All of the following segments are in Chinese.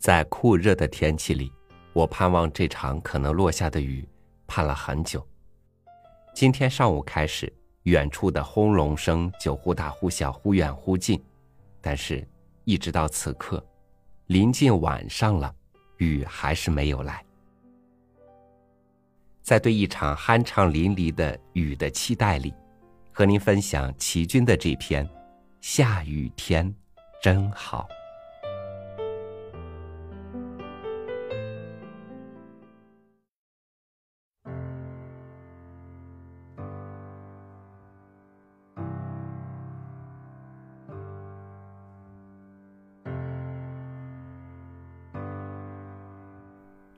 在酷热的天气里，我盼望这场可能落下的雨，盼了很久。今天上午开始，远处的轰隆声就忽大忽小，忽远忽近，但是，一直到此刻，临近晚上了，雨还是没有来。在对一场酣畅淋漓的雨的期待里，和您分享齐军的这篇《下雨天真好》。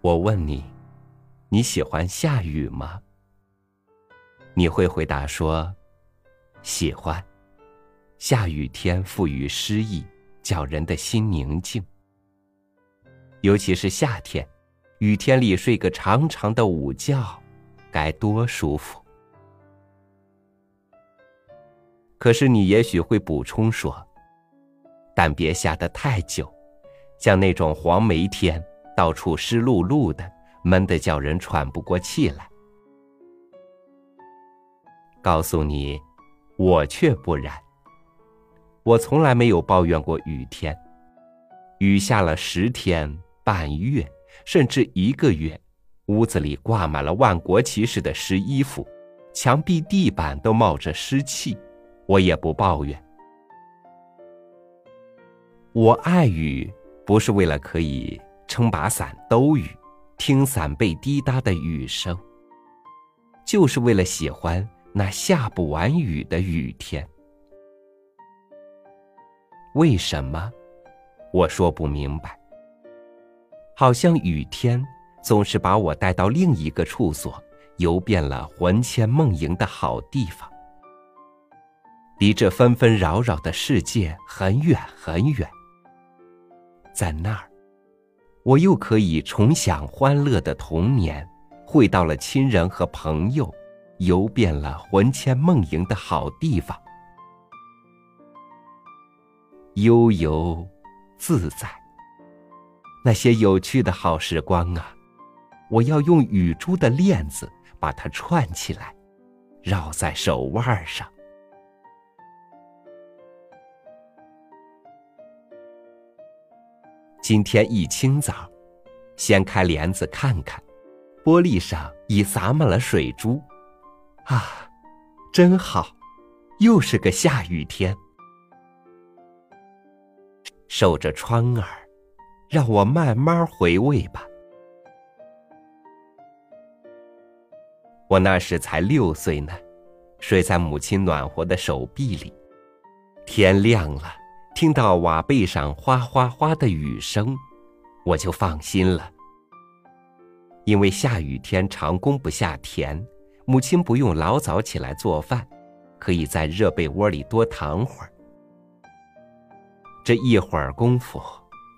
我问你，你喜欢下雨吗？你会回答说，喜欢。下雨天赋予诗意，叫人的心宁静。尤其是夏天，雨天里睡个长长的午觉，该多舒服。可是你也许会补充说，但别下得太久，像那种黄梅天。到处湿漉漉的，闷得叫人喘不过气来。告诉你，我却不然。我从来没有抱怨过雨天，雨下了十天、半月，甚至一个月，屋子里挂满了万国旗似的湿衣服，墙壁、地板都冒着湿气，我也不抱怨。我爱雨，不是为了可以。撑把伞兜雨，听伞背滴答的雨声，就是为了喜欢那下不完雨的雨天。为什么？我说不明白。好像雨天总是把我带到另一个处所，游遍了魂牵梦萦的好地方，离这纷纷扰扰的世界很远很远，在那儿。我又可以重享欢乐的童年，会到了亲人和朋友，游遍了魂牵梦萦的好地方，悠游自在。那些有趣的好时光啊，我要用雨珠的链子把它串起来，绕在手腕上。今天一清早，掀开帘子看看，玻璃上已洒满了水珠，啊，真好，又是个下雨天。守着窗儿，让我慢慢回味吧。我那时才六岁呢，睡在母亲暖和的手臂里，天亮了。听到瓦背上哗哗哗的雨声，我就放心了。因为下雨天常工不下田，母亲不用老早起来做饭，可以在热被窝里多躺会儿。这一会儿功夫，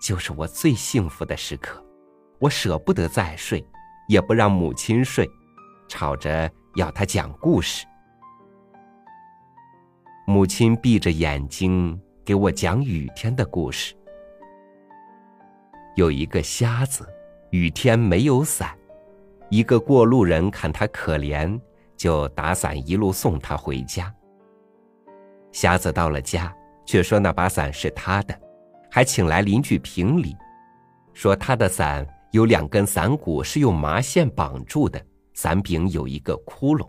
就是我最幸福的时刻。我舍不得再睡，也不让母亲睡，吵着要她讲故事。母亲闭着眼睛。给我讲雨天的故事。有一个瞎子，雨天没有伞，一个过路人看他可怜，就打伞一路送他回家。瞎子到了家，却说那把伞是他的，还请来邻居评理，说他的伞有两根伞骨是用麻线绑住的，伞柄有一个窟窿。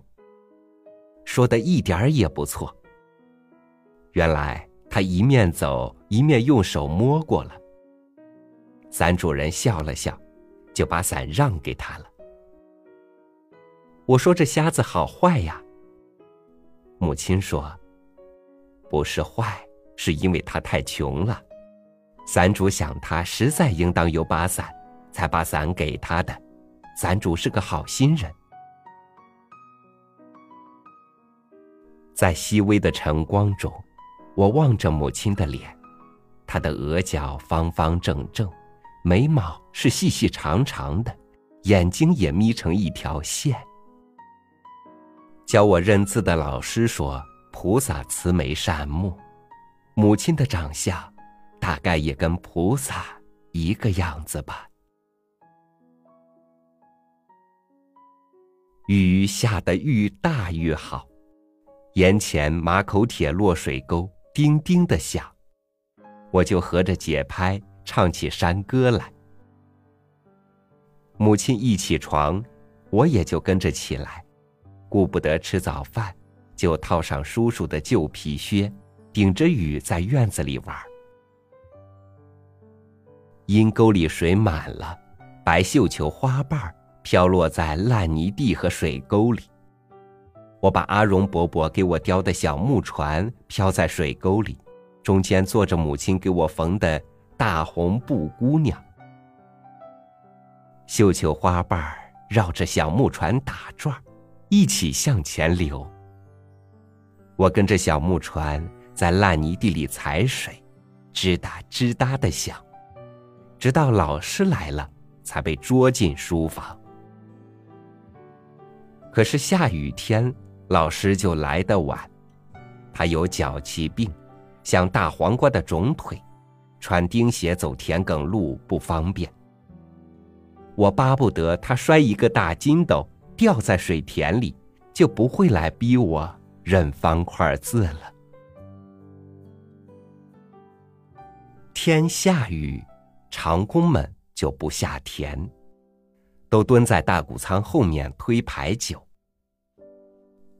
说的一点儿也不错。原来。他一面走一面用手摸过了。伞主人笑了笑，就把伞让给他了。我说：“这瞎子好坏呀？”母亲说：“不是坏，是因为他太穷了。伞主想他实在应当有把伞，才把伞给他的。伞主是个好心人。”在细微的晨光中。我望着母亲的脸，她的额角方方正正，眉毛是细细长长的，眼睛也眯成一条线。教我认字的老师说：“菩萨慈眉善目。”母亲的长相，大概也跟菩萨一个样子吧。雨下得愈大愈好，眼前马口铁落水沟叮叮的响，我就合着节拍唱起山歌来。母亲一起床，我也就跟着起来，顾不得吃早饭，就套上叔叔的旧皮靴，顶着雨在院子里玩。阴沟里水满了，白绣球花瓣。飘落在烂泥地和水沟里。我把阿荣伯伯给我雕的小木船漂在水沟里，中间坐着母亲给我缝的大红布姑娘。绣球花瓣绕着小木船打转，一起向前流。我跟着小木船在烂泥地里踩水，吱哒吱哒的响，直到老师来了，才被捉进书房。可是下雨天，老师就来得晚。他有脚气病，像大黄瓜的肿腿，穿钉鞋走田埂路不方便。我巴不得他摔一个大筋斗，掉在水田里，就不会来逼我认方块字了。天下雨，长工们就不下田，都蹲在大谷仓后面推牌九。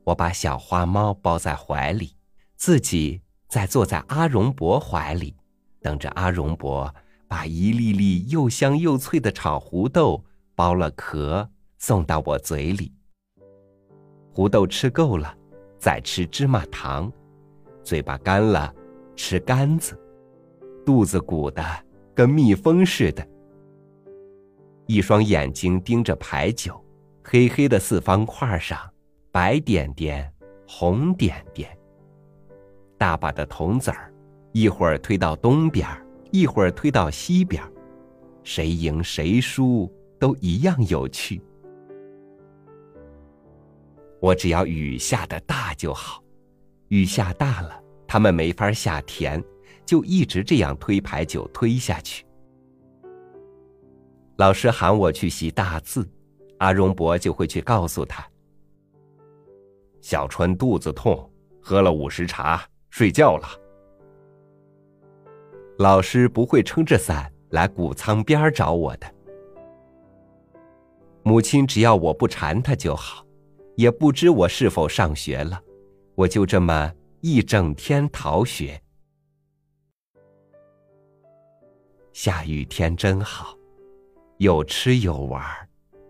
我把小花猫抱在怀里，自己再坐在阿荣伯怀里，等着阿荣伯把一粒粒又香又脆的炒胡豆剥了壳送到我嘴里。胡豆吃够了，再吃芝麻糖，嘴巴干了，吃干子，肚子鼓的跟蜜蜂似的。一双眼睛盯着牌九，黑黑的四方块上。白点点，红点点。大把的铜子儿，一会儿推到东边一会儿推到西边谁赢谁输都一样有趣。我只要雨下的大就好，雨下大了，他们没法下田，就一直这样推牌九推下去。老师喊我去习大字，阿荣伯就会去告诉他。小春肚子痛，喝了午时茶，睡觉了。老师不会撑着伞来谷仓边找我的。母亲只要我不缠他就好，也不知我是否上学了。我就这么一整天逃学。下雨天真好，有吃有玩，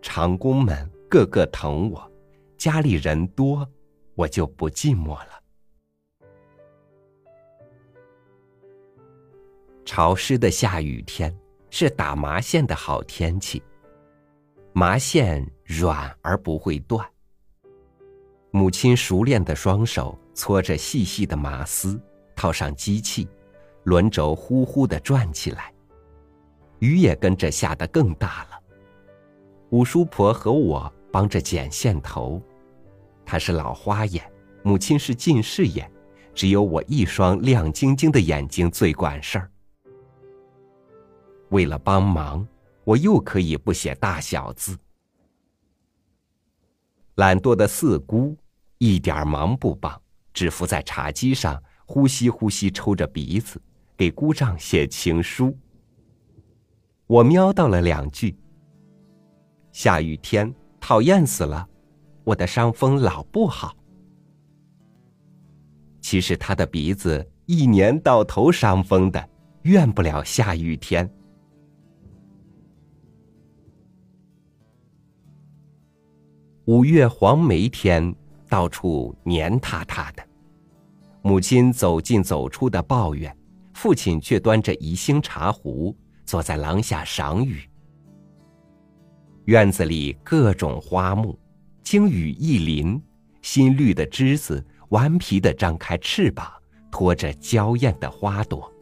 长工们个个疼我，家里人多。我就不寂寞了。潮湿的下雨天是打麻线的好天气，麻线软而不会断。母亲熟练的双手搓着细细的麻丝，套上机器，轮轴呼呼的转起来，雨也跟着下得更大了。五叔婆和我帮着剪线头。他是老花眼，母亲是近视眼，只有我一双亮晶晶的眼睛最管事儿。为了帮忙，我又可以不写大小字。懒惰的四姑一点忙不帮，只伏在茶几上呼吸呼吸抽着鼻子，给姑丈写情书。我瞄到了两句：下雨天讨厌死了。我的伤风老不好，其实他的鼻子一年到头伤风的，怨不了下雨天。五月黄梅天，到处黏塌塌的，母亲走进走出的抱怨，父亲却端着宜兴茶壶坐在廊下赏雨。院子里各种花木。经雨一淋，新绿的枝子顽皮的张开翅膀，托着娇艳的花朵。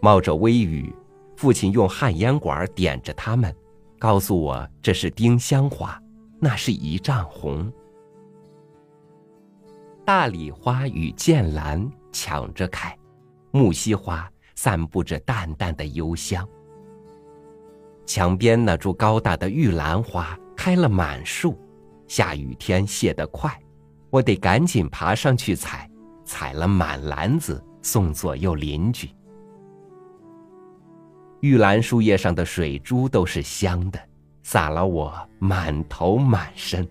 冒着微雨，父亲用旱烟管点着它们，告诉我这是丁香花，那是一丈红。大礼花与剑兰抢着开，木樨花散布着淡淡的幽香。墙边那株高大的玉兰花开了满树，下雨天谢得快，我得赶紧爬上去采，采了满篮子送左右邻居。玉兰树叶上的水珠都是香的，洒了我满头满身。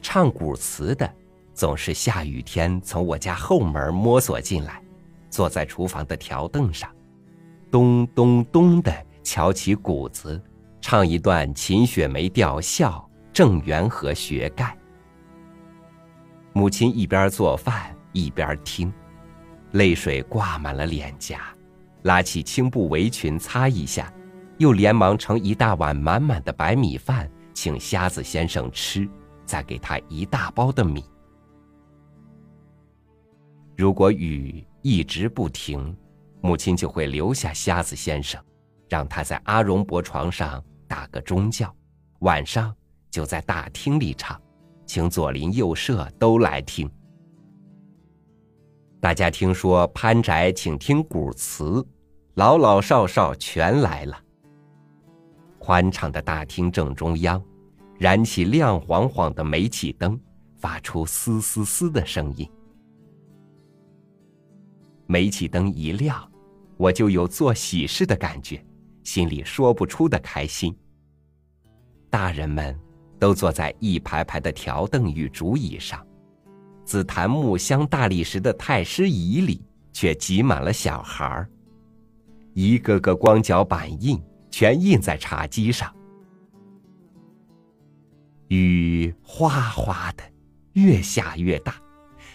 唱古词的，总是下雨天从我家后门摸索进来，坐在厨房的条凳上，咚咚咚的敲起鼓子，唱一段秦雪梅调笑郑元和学盖。母亲一边做饭一边听，泪水挂满了脸颊，拉起青布围裙擦一下，又连忙盛一大碗满满的白米饭请瞎子先生吃。再给他一大包的米。如果雨一直不停，母亲就会留下瞎子先生，让他在阿荣伯床上打个钟觉，晚上就在大厅里唱，请左邻右舍都来听。大家听说潘宅请听古词，老老少少全来了。宽敞的大厅正中央。燃起亮晃晃的煤气灯，发出嘶嘶嘶的声音。煤气灯一亮，我就有做喜事的感觉，心里说不出的开心。大人们都坐在一排排的条凳与竹椅上，紫檀木镶大理石的太师椅里却挤满了小孩儿，一个个光脚板印全印在茶几上。雨哗哗的，越下越大，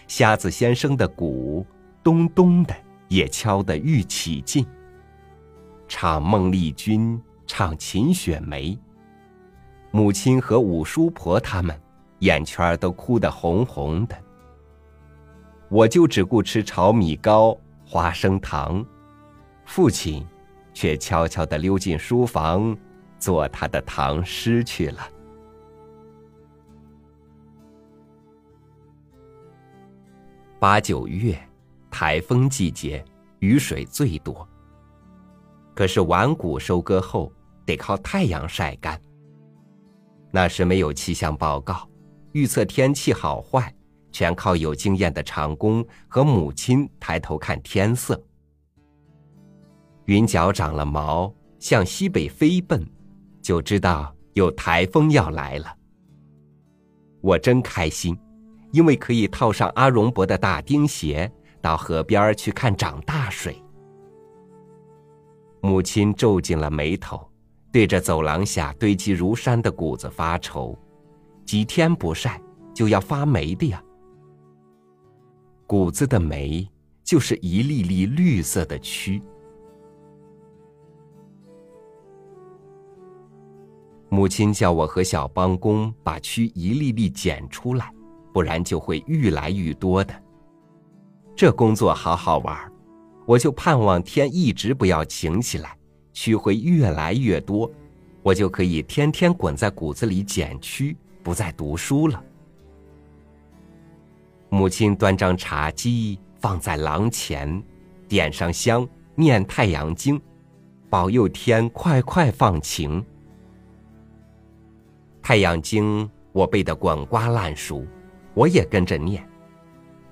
瞎子先生的鼓咚咚的也敲得愈起劲。唱孟丽君，唱秦雪梅。母亲和五叔婆他们眼圈都哭得红红的。我就只顾吃炒米糕、花生糖，父亲却悄悄地溜进书房，做他的唐诗去了。八九月，台风季节，雨水最多。可是晚谷收割后，得靠太阳晒干。那时没有气象报告，预测天气好坏，全靠有经验的长工和母亲抬头看天色。云脚长了毛，向西北飞奔，就知道有台风要来了。我真开心。因为可以套上阿荣伯的大钉鞋，到河边去看涨大水。母亲皱紧了眉头，对着走廊下堆积如山的谷子发愁：几天不晒，就要发霉的呀。谷子的霉，就是一粒粒绿色的蛆。母亲叫我和小帮工把蛆一粒粒捡出来。不然就会愈来愈多的。这工作好好玩，我就盼望天一直不要晴起来，蛆会越来越多，我就可以天天滚在谷子里捡蛆，不再读书了。母亲端张茶几放在廊前，点上香，念太阳经，保佑天快快放晴。太阳经我背得滚瓜烂熟。我也跟着念，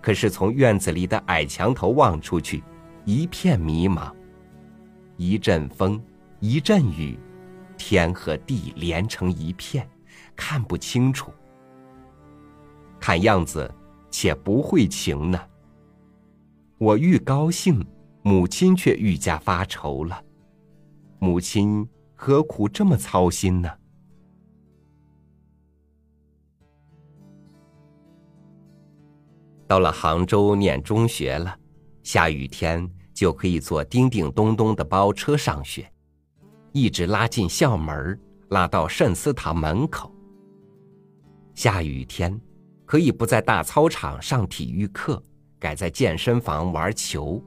可是从院子里的矮墙头望出去，一片迷茫。一阵风，一阵雨，天和地连成一片，看不清楚。看样子，且不会晴呢。我愈高兴，母亲却愈加发愁了。母亲何苦这么操心呢？到了杭州念中学了，下雨天就可以坐叮叮咚咚的包车上学，一直拉进校门，拉到慎思堂门口。下雨天可以不在大操场上体育课，改在健身房玩球，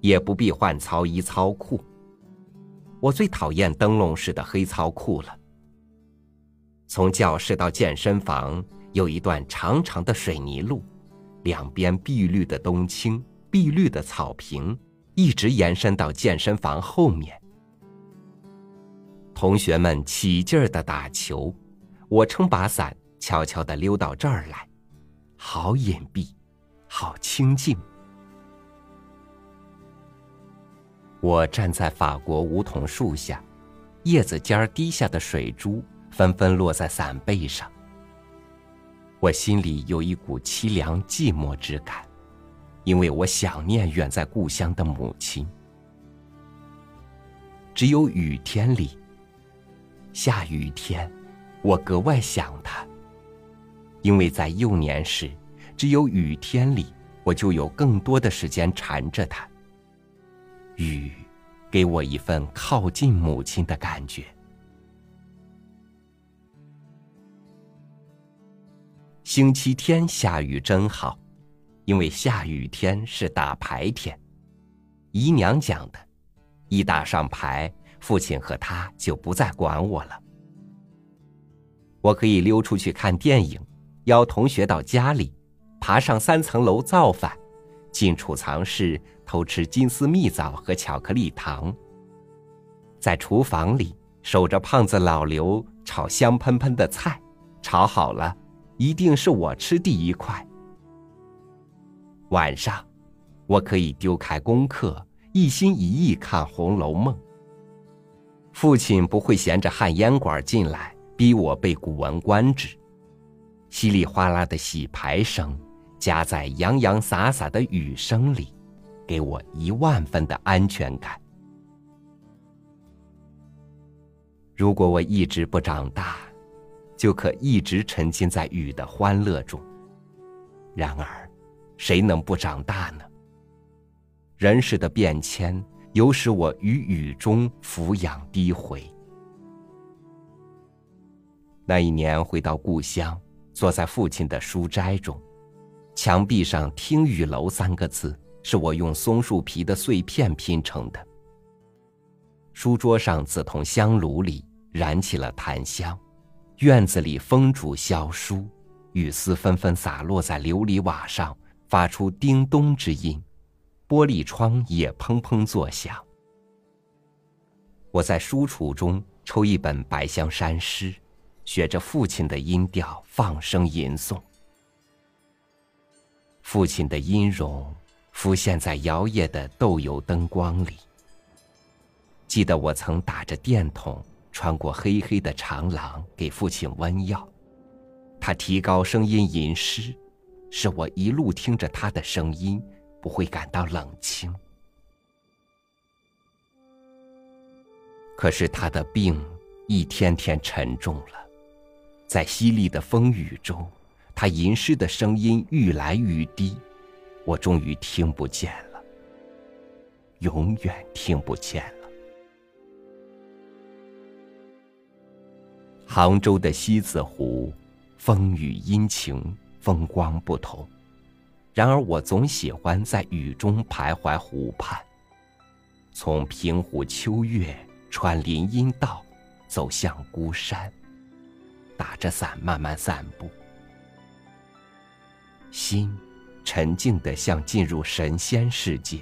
也不必换操衣操裤。我最讨厌灯笼式的黑操裤了。从教室到健身房有一段长长的水泥路。两边碧绿的冬青、碧绿的草坪，一直延伸到健身房后面。同学们起劲儿的打球，我撑把伞，悄悄的溜到这儿来，好隐蔽，好清静。我站在法国梧桐树下，叶子尖儿滴下的水珠纷纷落在伞背上。我心里有一股凄凉寂寞之感，因为我想念远在故乡的母亲。只有雨天里。下雨天，我格外想他，因为在幼年时，只有雨天里，我就有更多的时间缠着他。雨，给我一份靠近母亲的感觉。星期天下雨真好，因为下雨天是打牌天。姨娘讲的，一打上牌。父亲和他就不再管我了。我可以溜出去看电影，邀同学到家里，爬上三层楼造反，进储藏室偷吃金丝蜜枣和巧克力糖。在厨房里守着胖子老刘炒香喷喷的菜，炒好了，一定是我吃第一块。晚上，我可以丢开功课，一心一意看《红楼梦》。父亲不会衔着旱烟管进来逼我背《古文观止》，稀里哗啦的洗牌声夹在洋洋洒洒的雨声里，给我一万分的安全感。如果我一直不长大，就可一直沉浸在雨的欢乐中。然而，谁能不长大呢？人世的变迁。有使我于雨中俯仰低回。那一年回到故乡，坐在父亲的书斋中，墙壁上“听雨楼”三个字是我用松树皮的碎片拼成的。书桌上紫铜香炉里燃起了檀香，院子里风烛萧疏，雨丝纷纷洒落在琉璃瓦上，发出叮咚之音。玻璃窗也砰砰作响。我在书橱中抽一本《白香山诗》，学着父亲的音调放声吟诵。父亲的音容浮现在摇曳的豆油灯光里。记得我曾打着电筒穿过黑黑的长廊给父亲温药，他提高声音吟诗，使我一路听着他的声音。不会感到冷清。可是他的病一天天沉重了，在淅沥的风雨中，他吟诗的声音愈来愈低，我终于听不见了，永远听不见了。杭州的西子湖，风雨阴晴，风光不同。然而，我总喜欢在雨中徘徊湖畔，从平湖秋月穿林荫道，走向孤山，打着伞慢慢散步，心沉静的像进入神仙世界。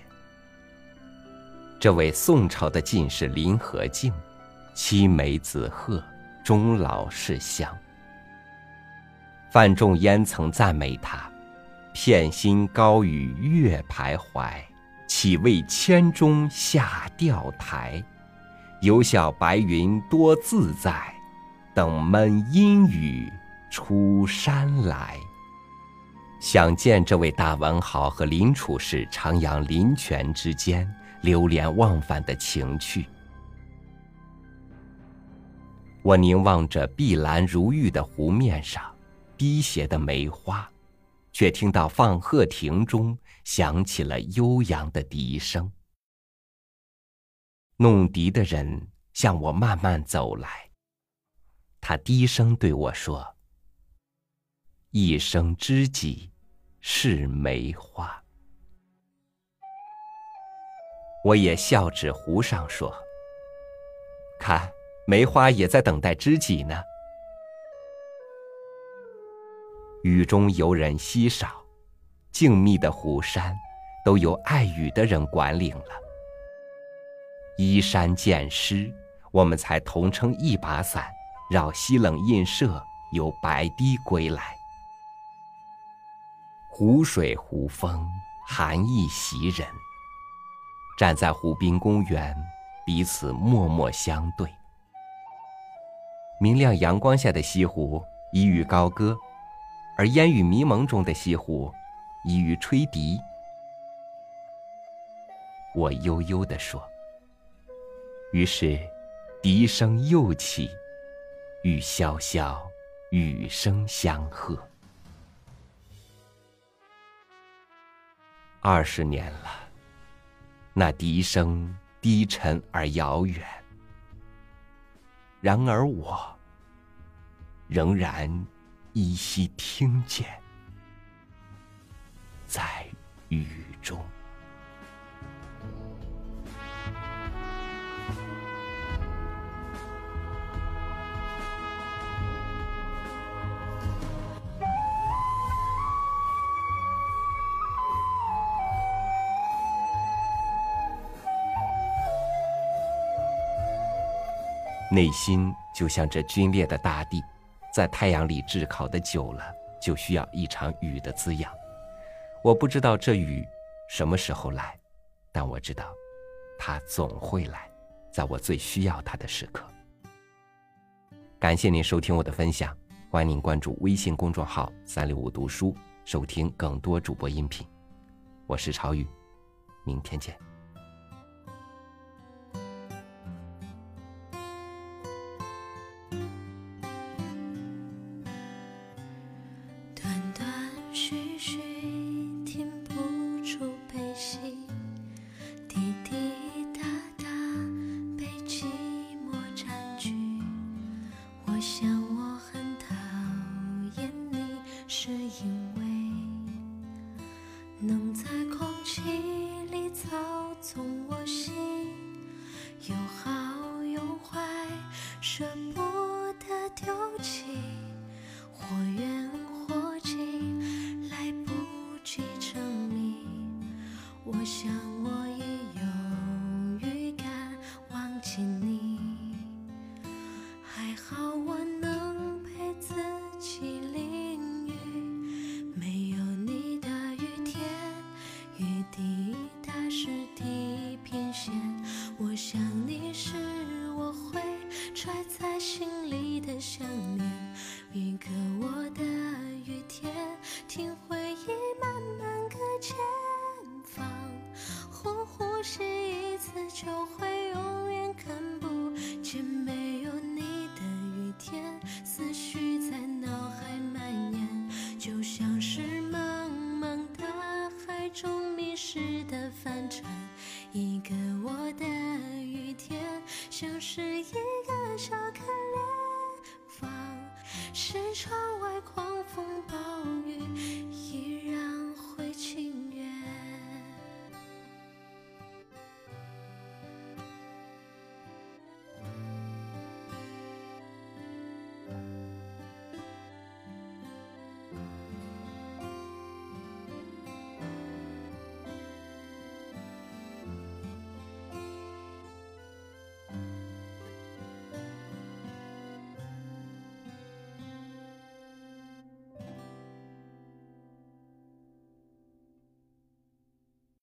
这位宋朝的进士林和靖，七眉紫鹤，终老是乡。范仲淹曾赞美他。片心高与月徘徊，岂为千钟下钓台？犹笑白云多自在，等闷阴雨出山来。想见这位大文豪和林处士徜徉林泉之间，流连忘返的情趣。我凝望着碧蓝如玉的湖面上，滴斜的梅花。却听到放鹤亭中响起了悠扬的笛声。弄笛的人向我慢慢走来，他低声对我说：“一生知己是梅花。”我也笑指湖上说：“看，梅花也在等待知己呢。”雨中游人稀少，静谧的湖山，都由爱雨的人管理了。依山见诗，我们才同撑一把伞，绕西冷印社，游白堤归来。湖水湖风，寒意袭人。站在湖滨公园，彼此默默相对。明亮阳光下的西湖，一于高歌；而烟雨迷蒙中的西湖，一于吹笛。我悠悠地说。于是，笛声又起，与潇潇雨声相和。二十年了，那笛声低沉而遥远，然而我仍然依稀听见，在雨中。内心就像这皲裂的大地，在太阳里炙烤的久了，就需要一场雨的滋养。我不知道这雨什么时候来，但我知道，它总会来，在我最需要它的时刻。感谢您收听我的分享，欢迎您关注微信公众号“三六五读书”，收听更多主播音频。我是朝雨，明天见。想我反正一个我的雨天，像是一个小可怜，放，是窗外狂风暴雨。